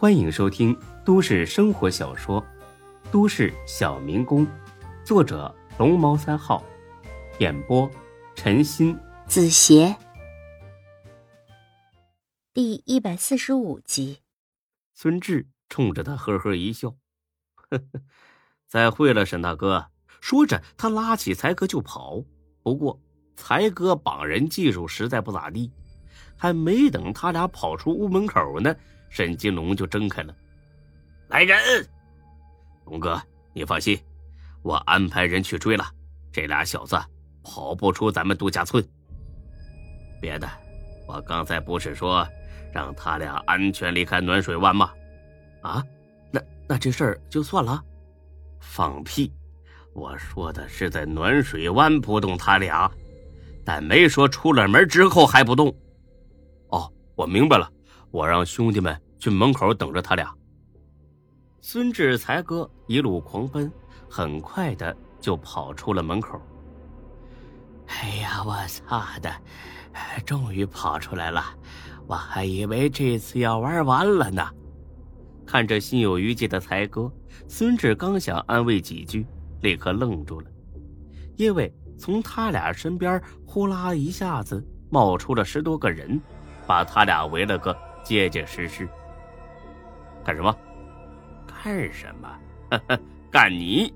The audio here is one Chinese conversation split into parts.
欢迎收听都市生活小说《都市小民工》，作者龙猫三号，演播陈鑫、子邪，第一百四十五集。孙志冲着他呵呵一笑：“呵呵，再会了，沈大哥。”说着，他拉起才哥就跑。不过，才哥绑人技术实在不咋地，还没等他俩跑出屋门口呢，沈金龙就睁开了。来人，龙哥，你放心，我安排人去追了。这俩小子跑不出咱们度假村。别的，我刚才不是说让他俩安全离开暖水湾吗？啊，那那这事儿就算了？放屁！我说的是在暖水湾不动他俩，但没说出了门之后还不动。哦，我明白了，我让兄弟们去门口等着他俩。孙志才哥一路狂奔，很快的就跑出了门口。哎呀，我操的，终于跑出来了！我还以为这次要玩完了呢。看着心有余悸的才哥，孙志刚想安慰几句。立刻愣住了，因为从他俩身边呼啦一下子冒出了十多个人，把他俩围了个结结实实。干什么？干什么？干你！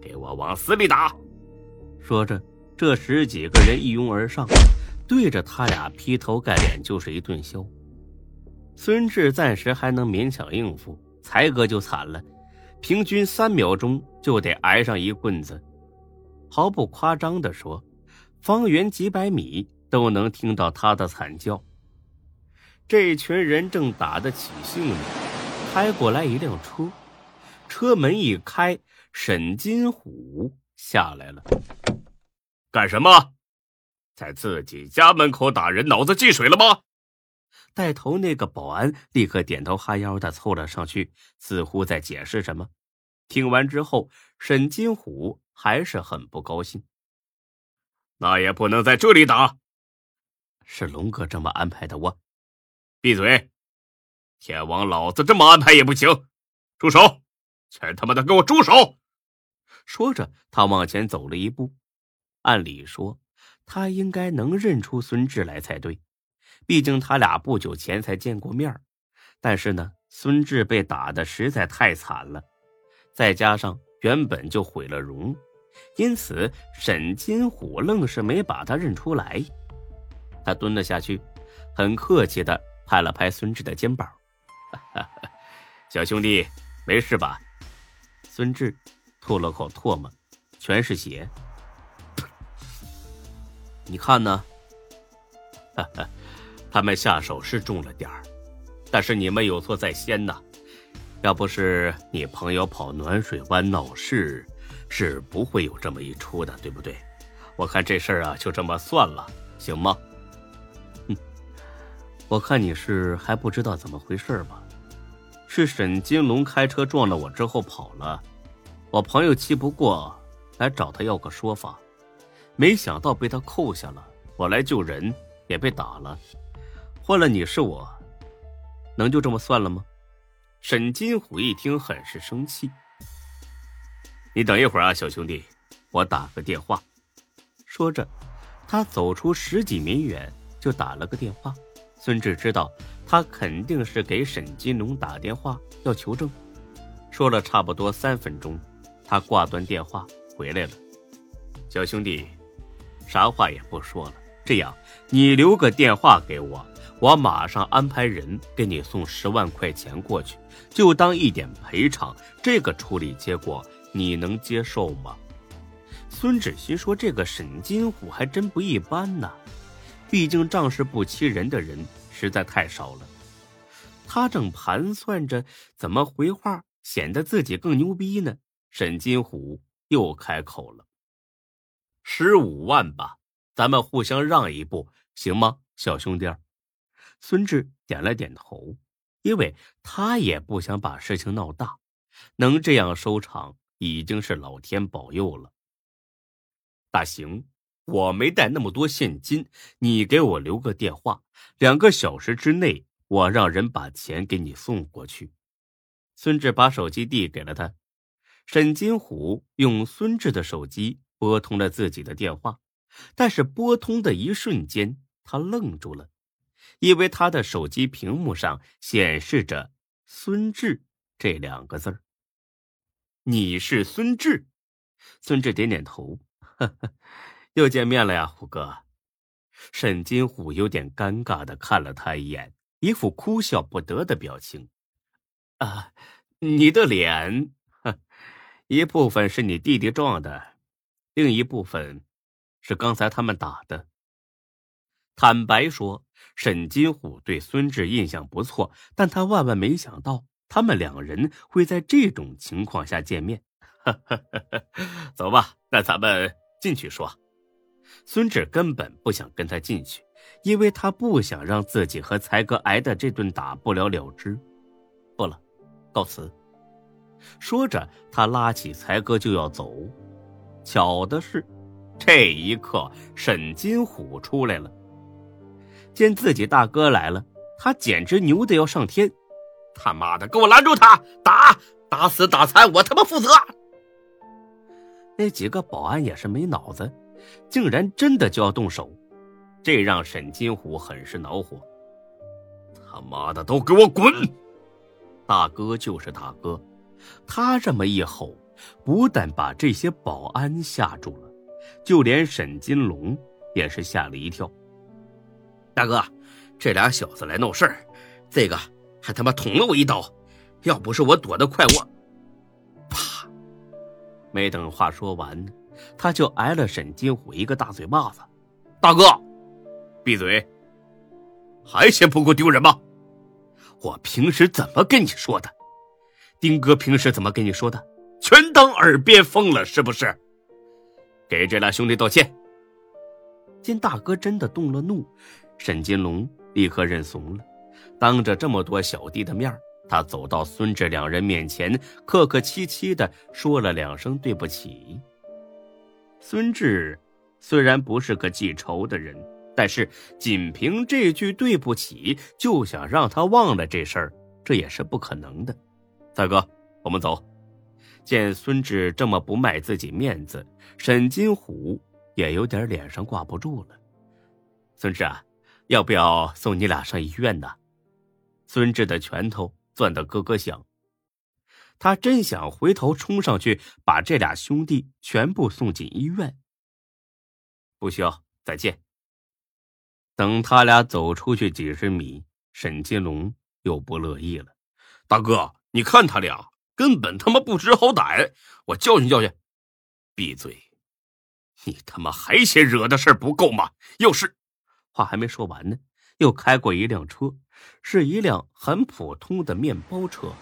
给我往死里打！说着，这十几个人一拥而上，对着他俩劈头盖脸就是一顿削。孙志暂时还能勉强应付，才哥就惨了。平均三秒钟就得挨上一棍子，毫不夸张地说，方圆几百米都能听到他的惨叫。这群人正打得起兴呢，开过来一辆车，车门一开，沈金虎下来了。干什么？在自己家门口打人，脑子进水了吗？带头那个保安立刻点头哈腰的凑了上去，似乎在解释什么。听完之后，沈金虎还是很不高兴。那也不能在这里打，是龙哥这么安排的。我闭嘴！天王老子这么安排也不行。住手！全他妈的给我住手！说着，他往前走了一步。按理说，他应该能认出孙志来才对。毕竟他俩不久前才见过面但是呢，孙志被打的实在太惨了，再加上原本就毁了容，因此沈金虎愣是没把他认出来。他蹲了下去，很客气的拍了拍孙志的肩膀：“ 小兄弟，没事吧？”孙志吐了口唾沫，全是血。你看呢？哈哈。他们下手是重了点儿，但是你们有错在先呐。要不是你朋友跑暖水湾闹事，是不会有这么一出的，对不对？我看这事儿啊，就这么算了，行吗？我看你是还不知道怎么回事吧？是沈金龙开车撞了我之后跑了，我朋友气不过来找他要个说法，没想到被他扣下了。我来救人也被打了。换了你是我，能就这么算了吗？沈金虎一听，很是生气。你等一会儿啊，小兄弟，我打个电话。说着，他走出十几米远，就打了个电话。孙志知道他肯定是给沈金龙打电话要求证。说了差不多三分钟，他挂断电话回来了。小兄弟，啥话也不说了，这样你留个电话给我。我马上安排人给你送十万块钱过去，就当一点赔偿。这个处理结果你能接受吗？孙志新说：“这个沈金虎还真不一般呢，毕竟仗势不欺人的人实在太少了。”他正盘算着怎么回话显得自己更牛逼呢，沈金虎又开口了：“十五万吧，咱们互相让一步，行吗，小兄弟？”孙志点了点头，因为他也不想把事情闹大，能这样收场已经是老天保佑了。大行，我没带那么多现金，你给我留个电话，两个小时之内我让人把钱给你送过去，孙志把手机递给了他，沈金虎用孙志的手机拨通了自己的电话，但是拨通的一瞬间，他愣住了，因为他的手机屏幕上显示着“孙志”这两个字儿。你是孙志？孙志点点头，呵呵，又见面了呀，虎哥。沈金虎有点尴尬的看了他一眼，一副哭笑不得的表情。啊，你的脸，一部分是你弟弟撞的，另一部分是刚才他们打的。坦白说，沈金虎对孙志印象不错，但他万万没想到他们两人会在这种情况下见面。走吧，那咱们进去说。孙志根本不想跟他进去，因为他不想让自己和才哥挨的这顿打不了了之。不了，告辞。说着，他拉起才哥就要走。巧的是，这一刻沈金虎出来了。见自己大哥来了，他简直牛的要上天。他妈的，给我拦住他！打，打死打残，我他妈负责。那几个保安也是没脑子。竟然真的就要动手，这让沈金虎很是恼火。他妈的，都给我滚！大哥就是大哥，他这么一吼，不但把这些保安吓住了，就连沈金龙也是吓了一跳。大哥，这俩小子来闹事儿，这个还他妈捅了我一刀，要不是我躲得快，我……啪！没等话说完。他就挨了沈金虎一个大嘴巴子，大哥，闭嘴！还嫌不够丢人吗？我平时怎么跟你说的？丁哥平时怎么跟你说的？全当耳边风了是不是？给这俩兄弟道歉！见大哥真的动了怒，沈金龙立刻认怂了，当着这么多小弟的面他走到孙志两人面前，客客气气的说了两声对不起。孙志虽然不是个记仇的人，但是仅凭这句对不起就想让他忘了这事儿，这也是不可能的。大哥，我们走。见孙志这么不卖自己面子，沈金虎也有点脸上挂不住了。孙志啊，要不要送你俩上医院呢？孙志的拳头攥得咯咯响。他真想回头冲上去把这俩兄弟全部送进医院。不行，再见。等他俩走出去几十米，沈金龙又不乐意了：“大哥，你看他俩根本他妈不知好歹，我教训教训。”闭嘴！你他妈还嫌惹的事不够吗？要是……话还没说完呢，又开过一辆车，是一辆很普通的面包车。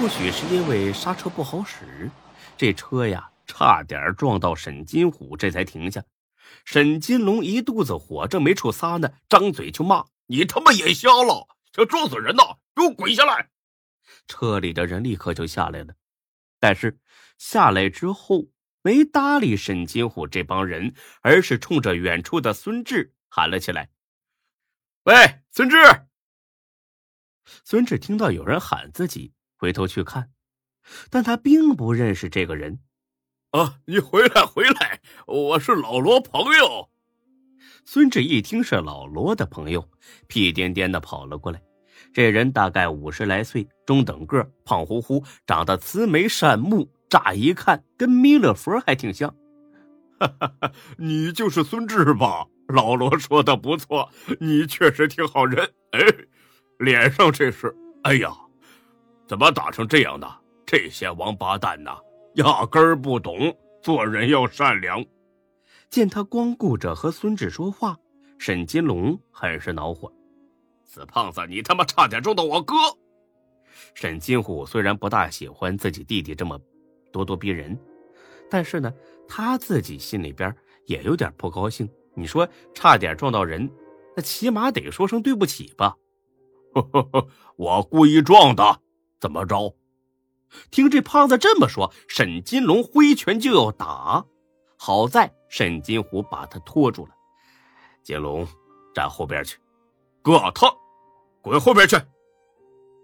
或许是因为刹车不好使，这车呀差点撞到沈金虎，这才停下。沈金龙一肚子火，正没处撒呢，张嘴就骂：“你他妈眼瞎了，想撞死人呐？给我滚下来！”车里的人立刻就下来了，但是下来之后没搭理沈金虎这帮人，而是冲着远处的孙志喊了起来：“喂，孙志！”孙志听到有人喊自己。回头去看，但他并不认识这个人。啊，你回来，回来！我是老罗朋友。孙志一听是老罗的朋友，屁颠颠的跑了过来。这人大概五十来岁，中等个，胖乎乎，长得慈眉善目，乍一看跟弥勒佛还挺像。哈哈哈，你就是孙志吧？老罗说的不错，你确实挺好人。哎，脸上这是……哎呀！怎么打成这样的？这些王八蛋呐，压根儿不懂做人要善良。见他光顾着和孙志说话，沈金龙很是恼火：“死胖子，你他妈差点撞到我哥！”沈金虎虽然不大喜欢自己弟弟这么咄咄逼人，但是呢，他自己心里边也有点不高兴。你说差点撞到人，那起码得说声对不起吧？我故意撞的。怎么着？听这胖子这么说，沈金龙挥拳就要打，好在沈金虎把他拖住了。金龙，站后边去。哥，他滚后边去。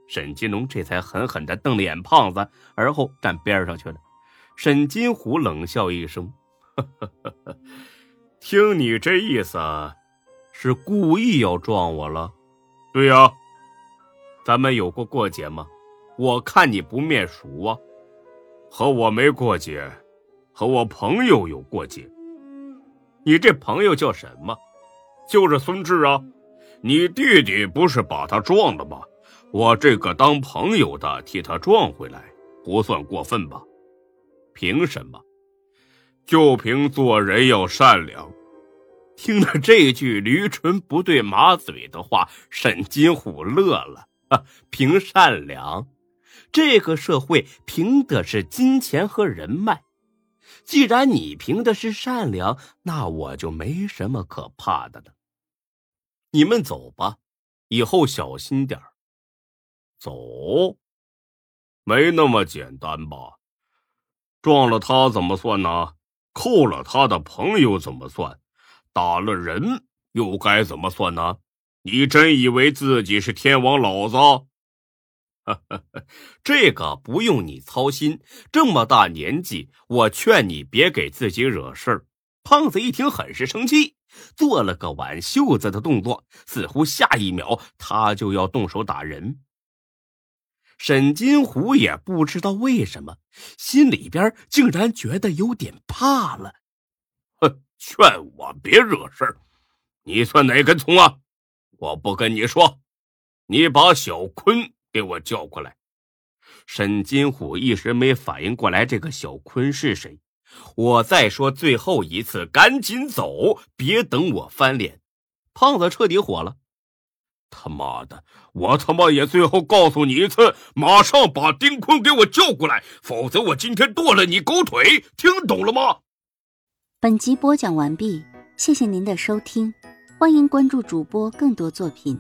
沈金龙这才狠狠的瞪了眼胖子，而后站边上去了。沈金虎冷笑一声：“呵呵呵听你这意思，是故意要撞我了？对呀，咱们有过过节吗？我看你不面熟啊。和我没过节，和我朋友有过节。你这朋友叫什么？就是孙志啊。你弟弟不是把他撞了吗？我这个当朋友的替他撞回来，不算过分吧？凭什么？就凭做人要善良。听了这句驴唇不对马嘴的话，沈金虎乐了。啊，凭善良？这个社会凭的是金钱和人脉。既然你凭的是善良，那我就没什么可怕的了。你们走吧，以后小心点走，没那么简单吧？撞了他怎么算呢？扣了他的朋友怎么算？打了人又该怎么算呢？你真以为自己是天王老子？这个不用你操心。这么大年纪，我劝你别给自己惹事儿。胖子一听，很是生气。做了个挽袖子的动作，似乎下一秒他就要动手打人。沈金虎也不知道为什么，心里边竟然觉得有点怕了。哼，劝我别惹事儿，你算哪根葱啊？我不跟你说，你把小坤给我叫过来。沈金虎一时没反应过来，这个小坤是谁。我再说最后一次，赶紧走，别等我翻脸！胖子彻底火了，他妈的，我他妈也最后告诉你一次，马上把丁坤给我叫过来，否则我今天剁了你狗腿！听懂了吗？本集播讲完毕，谢谢您的收听，欢迎关注主播更多作品。